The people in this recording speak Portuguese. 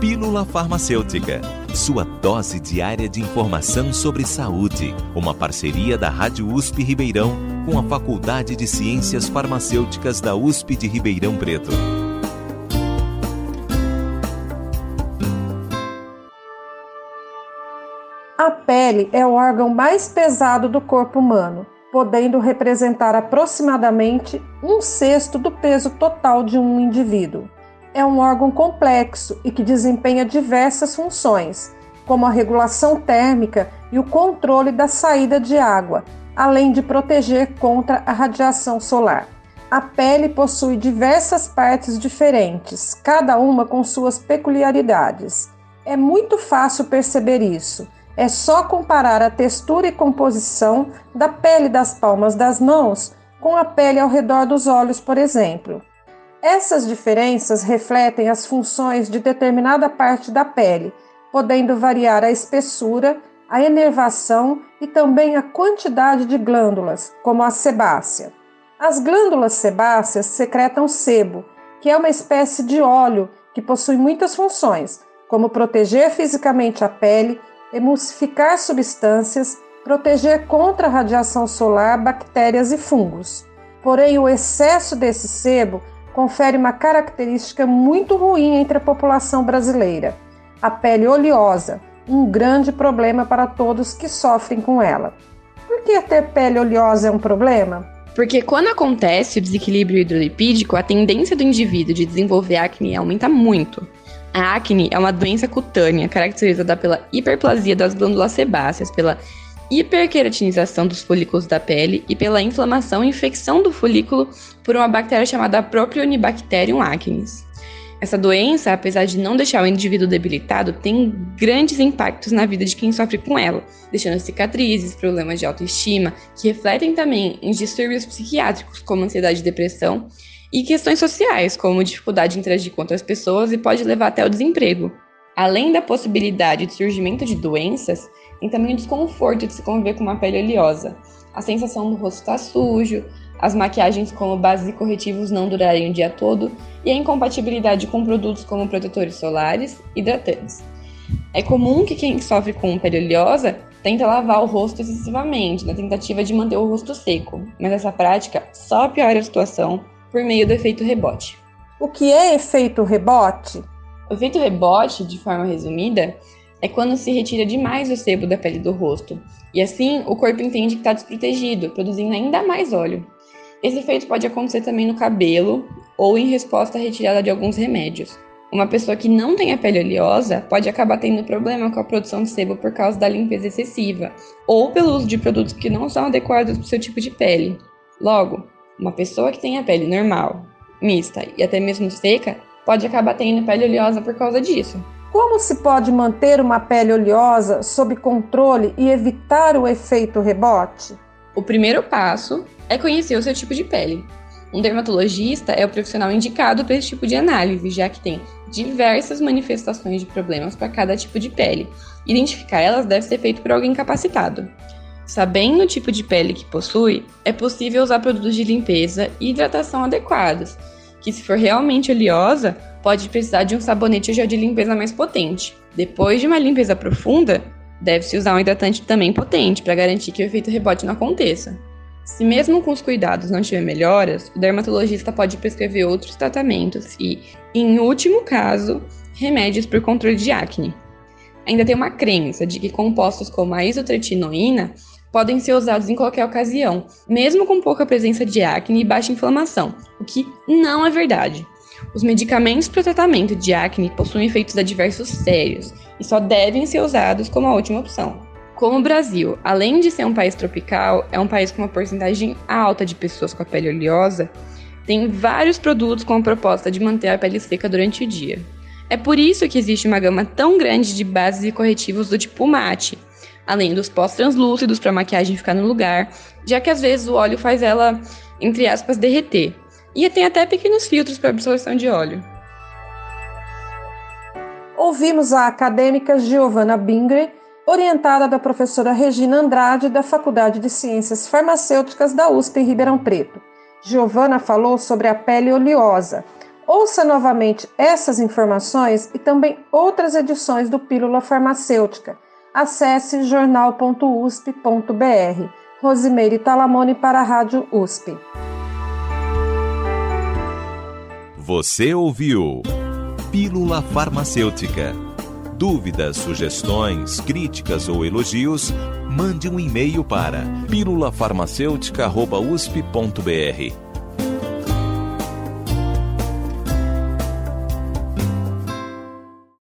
Pílula Farmacêutica, sua dose diária de informação sobre saúde. Uma parceria da Rádio USP Ribeirão com a Faculdade de Ciências Farmacêuticas da USP de Ribeirão Preto. A pele é o órgão mais pesado do corpo humano, podendo representar aproximadamente um sexto do peso total de um indivíduo é um órgão complexo e que desempenha diversas funções, como a regulação térmica e o controle da saída de água, além de proteger contra a radiação solar. A pele possui diversas partes diferentes, cada uma com suas peculiaridades. É muito fácil perceber isso. É só comparar a textura e composição da pele das palmas das mãos com a pele ao redor dos olhos, por exemplo. Essas diferenças refletem as funções de determinada parte da pele, podendo variar a espessura, a enervação e também a quantidade de glândulas, como a sebácea. As glândulas sebáceas secretam sebo, que é uma espécie de óleo que possui muitas funções, como proteger fisicamente a pele, emulsificar substâncias, proteger contra a radiação solar, bactérias e fungos. Porém, o excesso desse sebo confere uma característica muito ruim entre a população brasileira: a pele oleosa, um grande problema para todos que sofrem com ela. Por que ter pele oleosa é um problema? Porque quando acontece o desequilíbrio hidrolipídico, a tendência do indivíduo de desenvolver acne aumenta muito. A acne é uma doença cutânea caracterizada pela hiperplasia das glândulas sebáceas, pela hiperqueratinização dos folículos da pele e pela inflamação e infecção do folículo por uma bactéria chamada Propionibacterium acnes. Essa doença, apesar de não deixar o indivíduo debilitado, tem grandes impactos na vida de quem sofre com ela, deixando cicatrizes, problemas de autoestima, que refletem também em distúrbios psiquiátricos, como ansiedade e depressão, e questões sociais, como dificuldade de interagir com outras pessoas e pode levar até o desemprego. Além da possibilidade de surgimento de doenças, tem também o desconforto de se conviver com uma pele oleosa, a sensação do rosto estar tá sujo, as maquiagens como bases e corretivos não durarem o dia todo e a incompatibilidade com produtos como protetores solares e hidratantes. É comum que quem sofre com pele oleosa tenta lavar o rosto excessivamente, na tentativa de manter o rosto seco, mas essa prática só piora a situação por meio do efeito rebote. O que é efeito rebote? O efeito rebote, de forma resumida, é quando se retira demais o sebo da pele do rosto, e assim o corpo entende que está desprotegido, produzindo ainda mais óleo. Esse efeito pode acontecer também no cabelo ou em resposta à retirada de alguns remédios. Uma pessoa que não tem a pele oleosa pode acabar tendo problema com a produção de sebo por causa da limpeza excessiva ou pelo uso de produtos que não são adequados para o seu tipo de pele. Logo, uma pessoa que tem a pele normal, mista e até mesmo seca pode acabar tendo pele oleosa por causa disso. Como se pode manter uma pele oleosa sob controle e evitar o efeito rebote? O primeiro passo é conhecer o seu tipo de pele. Um dermatologista é o profissional indicado para esse tipo de análise, já que tem diversas manifestações de problemas para cada tipo de pele. Identificar elas deve ser feito por alguém capacitado. Sabendo o tipo de pele que possui, é possível usar produtos de limpeza e hidratação adequados, que se for realmente oleosa, pode precisar de um sabonete ou gel de limpeza mais potente. Depois de uma limpeza profunda, deve-se usar um hidratante também potente para garantir que o efeito rebote não aconteça. Se mesmo com os cuidados não tiver melhoras, o dermatologista pode prescrever outros tratamentos e, em último caso, remédios por controle de acne. Ainda tem uma crença de que compostos como a isotretinoína podem ser usados em qualquer ocasião, mesmo com pouca presença de acne e baixa inflamação, o que não é verdade. Os medicamentos para o tratamento de acne possuem efeitos adversos sérios e só devem ser usados como a última opção. Como o Brasil, além de ser um país tropical, é um país com uma porcentagem alta de pessoas com a pele oleosa, tem vários produtos com a proposta de manter a pele seca durante o dia. É por isso que existe uma gama tão grande de bases e corretivos do tipo mate, além dos pós translúcidos para a maquiagem ficar no lugar, já que às vezes o óleo faz ela, entre aspas, derreter. E tem até pequenos filtros para absorção de óleo. Ouvimos a acadêmica Giovanna Bingre, orientada da professora Regina Andrade, da Faculdade de Ciências Farmacêuticas da USP em Ribeirão Preto. Giovanna falou sobre a pele oleosa, Ouça novamente essas informações e também outras edições do Pílula Farmacêutica. Acesse jornal.usp.br. Rosimeire Talamone para a Rádio USP. Você ouviu Pílula Farmacêutica. Dúvidas, sugestões, críticas ou elogios, mande um e-mail para pílulafarmacêutica.usp.br